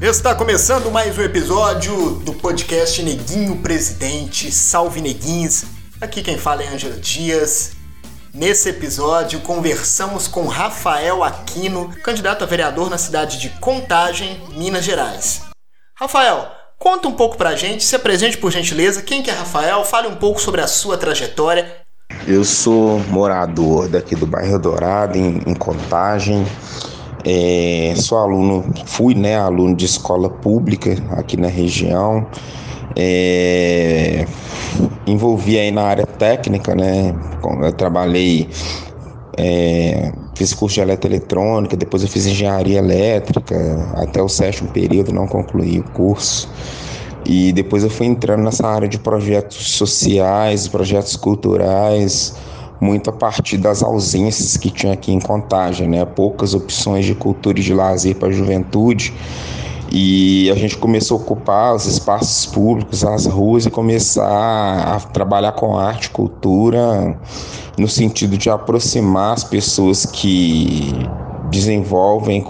Está começando mais um episódio do podcast Neguinho Presidente. Salve Neguins! Aqui quem fala é Ângela Dias. Nesse episódio, conversamos com Rafael Aquino, candidato a vereador na cidade de Contagem, Minas Gerais. Rafael, conta um pouco pra gente, se apresente por gentileza. Quem que é Rafael? Fale um pouco sobre a sua trajetória. Eu sou morador daqui do bairro Dourado, em, em Contagem. É, sou aluno, fui né, aluno de escola pública aqui na região. É, envolvi aí na área técnica, né? Eu trabalhei, é, fiz curso de eletroeletrônica, depois eu fiz engenharia elétrica, até o sétimo período não concluí o curso. E depois eu fui entrando nessa área de projetos sociais, projetos culturais, muito a partir das ausências que tinha aqui em Contagem, né? Poucas opções de cultura e de lazer para a juventude. E a gente começou a ocupar os espaços públicos, as ruas e começar a trabalhar com arte cultura no sentido de aproximar as pessoas que desenvolvem,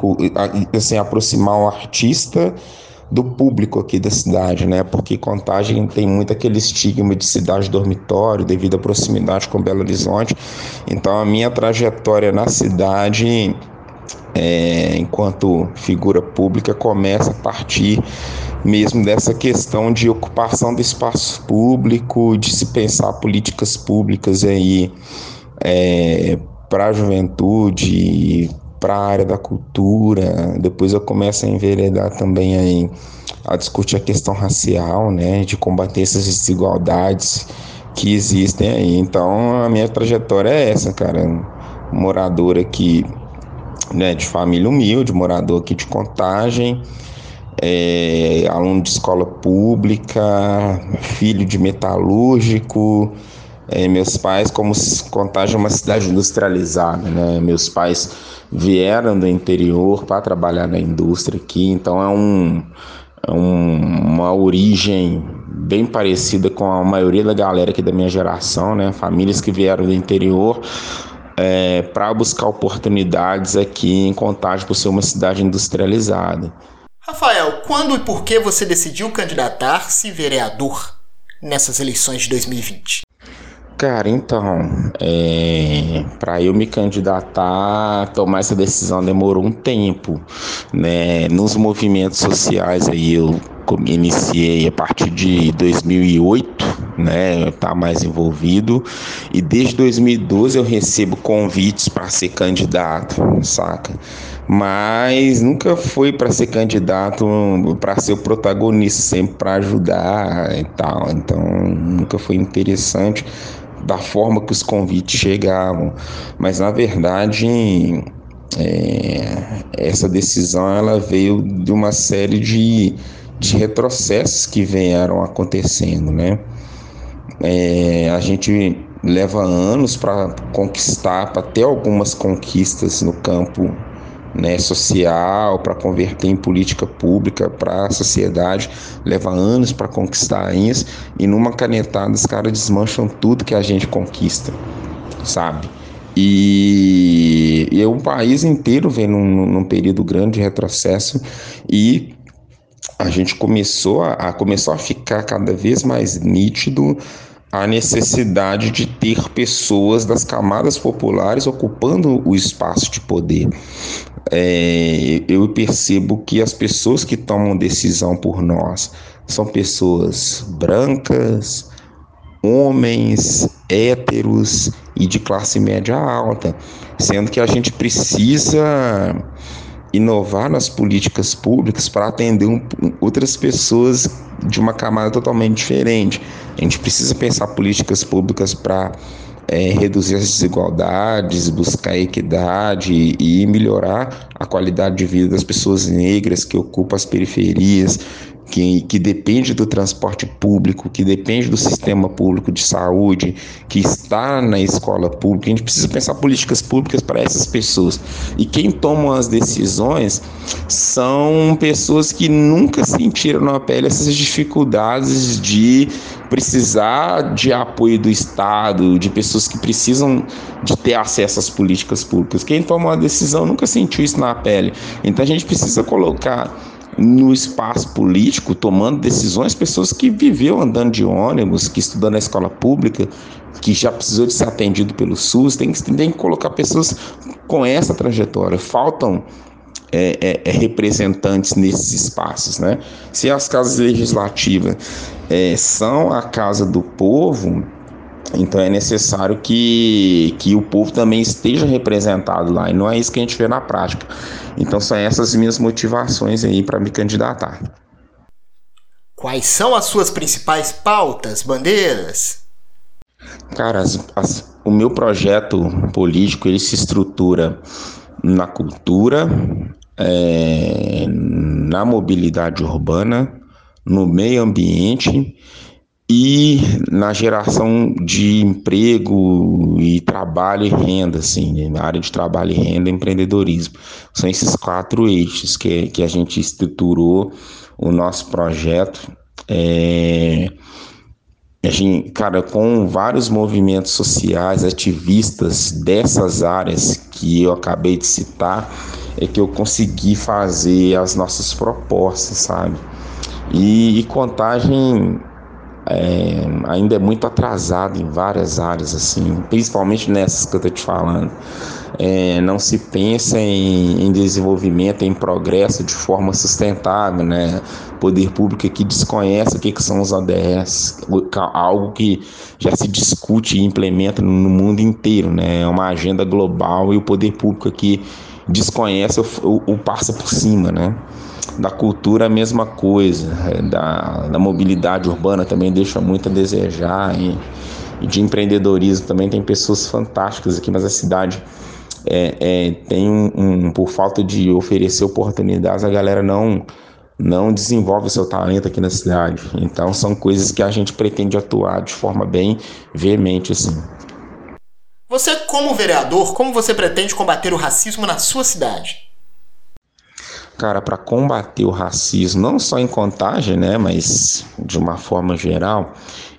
assim, aproximar o artista do público aqui da cidade, né? Porque Contagem tem muito aquele estigma de cidade dormitório devido à proximidade com Belo Horizonte. Então a minha trajetória na cidade é, enquanto figura pública começa a partir mesmo dessa questão de ocupação do espaço público, de se pensar políticas públicas aí é, para a juventude, para a área da cultura. Depois eu começo a enveredar também aí a discutir a questão racial, né, de combater essas desigualdades que existem aí. Então a minha trajetória é essa, cara. Morador aqui, né, de família humilde, morador aqui de Contagem, é, aluno de escola pública, filho de metalúrgico, é, meus pais, como Contagem é uma cidade industrializada, né? Meus pais vieram do interior para trabalhar na indústria aqui, então é, um, é um, uma origem bem parecida com a maioria da galera aqui da minha geração, né? Famílias que vieram do interior é, para buscar oportunidades aqui em Contagem por ser uma cidade industrializada. Rafael, quando e por que você decidiu candidatar-se vereador nessas eleições de 2020? Cara, então, é, para eu me candidatar, tomar essa decisão demorou um tempo, né? Nos movimentos sociais aí eu iniciei a partir de 2008, né? Tá mais envolvido e desde 2012 eu recebo convites para ser candidato, saca? Mas nunca foi para ser candidato, para ser o protagonista, sempre para ajudar e tal. Então nunca foi interessante da forma que os convites chegavam, mas na verdade é, essa decisão ela veio de uma série de, de retrocessos que vieram acontecendo, né? É, a gente leva anos para conquistar, para ter algumas conquistas no campo né, social, para converter em política pública para a sociedade, leva anos para conquistar isso, e numa canetada os caras desmancham tudo que a gente conquista, sabe? E, e o país inteiro vem num, num período grande de retrocesso e a gente começou a, a, começou a ficar cada vez mais nítido a necessidade de ter pessoas das camadas populares ocupando o espaço de poder é, eu percebo que as pessoas que tomam decisão por nós são pessoas brancas, homens, héteros e de classe média alta, sendo que a gente precisa inovar nas políticas públicas para atender um, outras pessoas de uma camada totalmente diferente. A gente precisa pensar políticas públicas para é, reduzir as desigualdades, buscar equidade e melhorar a qualidade de vida das pessoas negras que ocupam as periferias, que, que depende do transporte público, que depende do sistema público de saúde, que está na escola pública. A gente precisa pensar políticas públicas para essas pessoas. E quem toma as decisões são pessoas que nunca sentiram na pele essas dificuldades de precisar de apoio do Estado, de pessoas que precisam de ter acesso às políticas públicas. Quem toma uma decisão nunca sentiu isso na pele. Então a gente precisa colocar no espaço político, tomando decisões, pessoas que viveu andando de ônibus, que estudando na escola pública, que já precisou de ser atendido pelo SUS, tem que, tem que colocar pessoas com essa trajetória. Faltam é, é, é, representantes nesses espaços. Né? Se as casas legislativas é, são a casa do povo, então é necessário que, que o povo também esteja representado lá, e não é isso que a gente vê na prática. Então são essas minhas motivações aí para me candidatar. Quais são as suas principais pautas, bandeiras? Cara, as, as, o meu projeto político ele se estrutura na cultura, é, na mobilidade urbana, no meio ambiente e na geração de emprego e trabalho e renda, assim, na área de trabalho e renda empreendedorismo. São esses quatro eixos que, que a gente estruturou o nosso projeto. É, a gente, cara, com vários movimentos sociais, ativistas dessas áreas que eu acabei de citar, é que eu consegui fazer as nossas propostas, sabe? E, e contagem é, ainda é muito atrasado em várias áreas, assim, principalmente nessas que eu estou te falando. É, não se pensa em, em, desenvolvimento, em progresso de forma sustentável, né? Poder público que desconhece o que, que são os ODS, algo que já se discute e implementa no mundo inteiro, né? É uma agenda global e o poder público aqui desconhece ou passa por cima, né? Da cultura a mesma coisa, é, da, da mobilidade urbana também deixa muito a desejar e, e de empreendedorismo também tem pessoas fantásticas aqui, mas a cidade é, é, tem um, um, por falta de oferecer oportunidades, a galera não não desenvolve o seu talento aqui na cidade. Então são coisas que a gente pretende atuar de forma bem veemente assim. Você, como vereador, como você pretende combater o racismo na sua cidade? Cara, para combater o racismo, não só em contagem, né, mas de uma forma geral,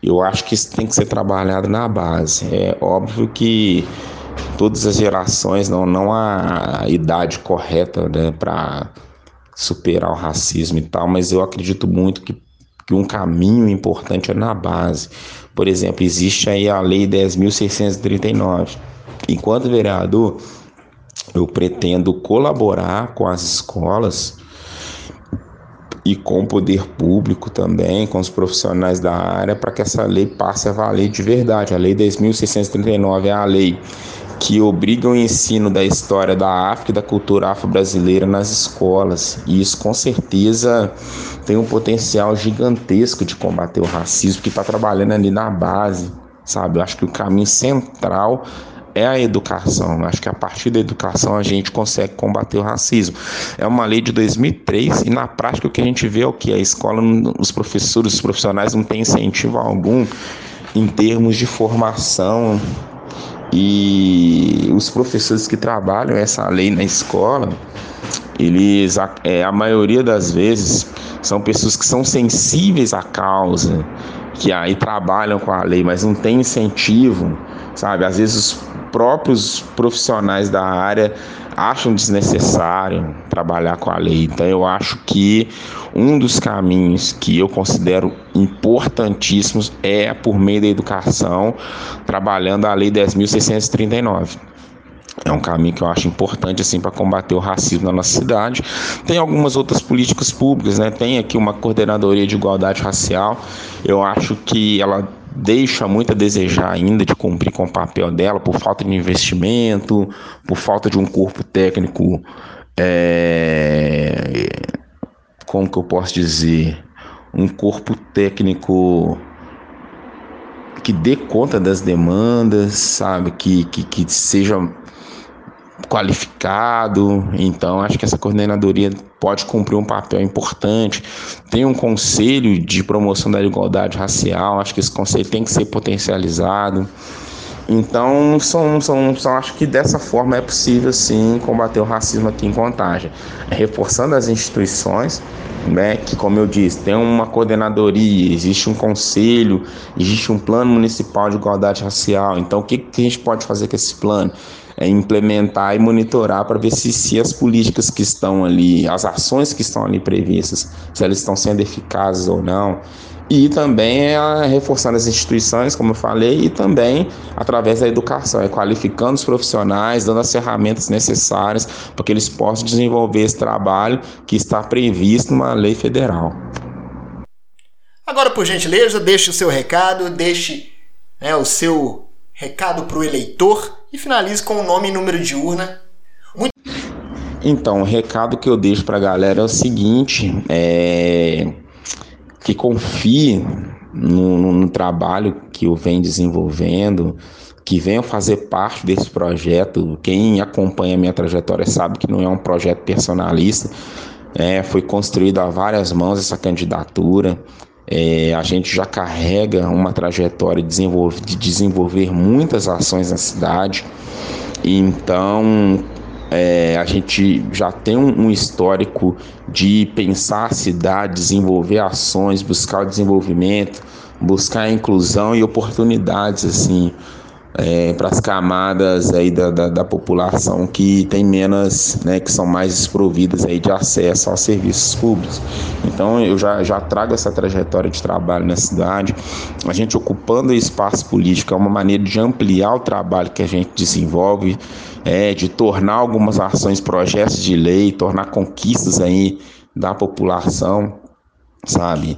eu acho que isso tem que ser trabalhado na base. É óbvio que todas as gerações não, não há idade correta né, para superar o racismo e tal, mas eu acredito muito que, que um caminho importante é na base. Por exemplo, existe aí a Lei 10.639. Enquanto vereador, eu pretendo colaborar com as escolas e com o poder público também, com os profissionais da área, para que essa lei passe a valer de verdade. A Lei 10.639 é a lei que obriga o ensino da história da África e da cultura afro-brasileira nas escolas. E isso, com certeza, tem um potencial gigantesco de combater o racismo, que está trabalhando ali na base, sabe? Eu acho que o caminho central é a educação. Acho que a partir da educação a gente consegue combater o racismo. É uma lei de 2003 e na prática o que a gente vê é o que a escola, os professores, os profissionais não têm incentivo algum em termos de formação e os professores que trabalham essa lei na escola, eles é, a maioria das vezes são pessoas que são sensíveis à causa, que aí trabalham com a lei, mas não tem incentivo, sabe? Às vezes próprios profissionais da área acham desnecessário trabalhar com a lei. Então eu acho que um dos caminhos que eu considero importantíssimos é por meio da educação, trabalhando a lei 10.639. É um caminho que eu acho importante assim para combater o racismo na nossa cidade. Tem algumas outras políticas públicas, né? Tem aqui uma coordenadoria de igualdade racial. Eu acho que ela deixa muito a desejar ainda de cumprir com o papel dela por falta de investimento, por falta de um corpo técnico, é... como que eu posso dizer, um corpo técnico que dê conta das demandas, sabe, que, que, que seja qualificado. Então, acho que essa coordenadoria pode cumprir um papel importante. Tem um conselho de promoção da igualdade racial, acho que esse conselho tem que ser potencializado. Então, são, são, são, acho que dessa forma é possível sim combater o racismo aqui em Contagem, reforçando as instituições, né, que como eu disse, tem uma coordenadoria, existe um conselho, existe um plano municipal de igualdade racial. Então, o que, que a gente pode fazer com esse plano? É, implementar e monitorar para ver se, se as políticas que estão ali, as ações que estão ali previstas, se elas estão sendo eficazes ou não. E também é reforçando as instituições, como eu falei, e também através da educação, é qualificando os profissionais, dando as ferramentas necessárias para que eles possam desenvolver esse trabalho que está previsto numa lei federal. Agora, por gentileza, deixe o seu recado, deixe né, o seu recado para o eleitor e finalize com o nome e número de urna. Muito... Então, o recado que eu deixo para a galera é o seguinte: é que confie no, no, no trabalho que eu venho desenvolvendo, que venham fazer parte desse projeto. Quem acompanha a minha trajetória sabe que não é um projeto personalista, é, foi construído a várias mãos essa candidatura. É, a gente já carrega uma trajetória de desenvolver, de desenvolver muitas ações na cidade. Então, é, a gente já tem um, um, histórico de pensar a cidade, desenvolver ações, buscar o desenvolvimento, buscar a inclusão e oportunidades assim é, para as camadas aí da, da, da, população que tem menos, né, que são mais desprovidas aí de acesso aos serviços públicos. Então eu já, já trago essa trajetória de trabalho na cidade. A gente ocupando o espaço político é uma maneira de ampliar o trabalho que a gente desenvolve, é, de tornar algumas ações projetos de lei, tornar conquistas aí da população, sabe?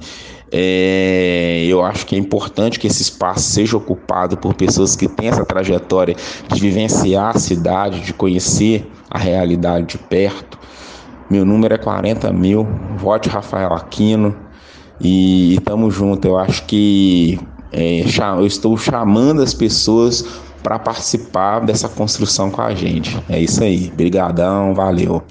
É, eu acho que é importante que esse espaço seja ocupado por pessoas que têm essa trajetória de vivenciar a cidade, de conhecer a realidade de perto. Meu número é 40 mil, vote Rafael Aquino e estamos juntos. Eu acho que é, eu estou chamando as pessoas para participar dessa construção com a gente. É isso aí. Obrigadão, valeu.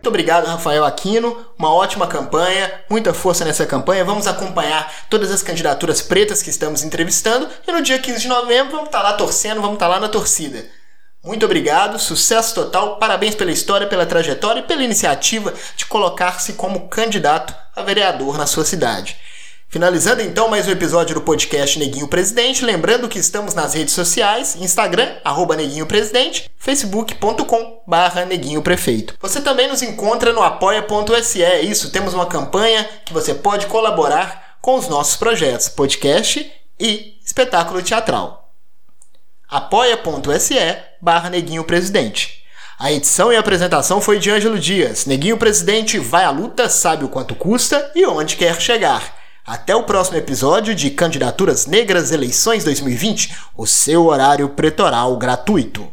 Muito obrigado, Rafael Aquino. Uma ótima campanha, muita força nessa campanha. Vamos acompanhar todas as candidaturas pretas que estamos entrevistando e no dia 15 de novembro vamos estar lá torcendo, vamos estar lá na torcida. Muito obrigado, sucesso total, parabéns pela história, pela trajetória e pela iniciativa de colocar-se como candidato a vereador na sua cidade. Finalizando então mais um episódio do podcast Neguinho Presidente, lembrando que estamos nas redes sociais, Instagram, arroba Neguinho Presidente, facebook.com barra Neguinho Prefeito. Você também nos encontra no apoia.se, é isso, temos uma campanha que você pode colaborar com os nossos projetos, podcast e espetáculo teatral. apoia.se barra Neguinho Presidente. A edição e apresentação foi de Ângelo Dias. Neguinho Presidente vai à luta, sabe o quanto custa e onde quer chegar. Até o próximo episódio de Candidaturas Negras Eleições 2020, o seu horário pretoral gratuito.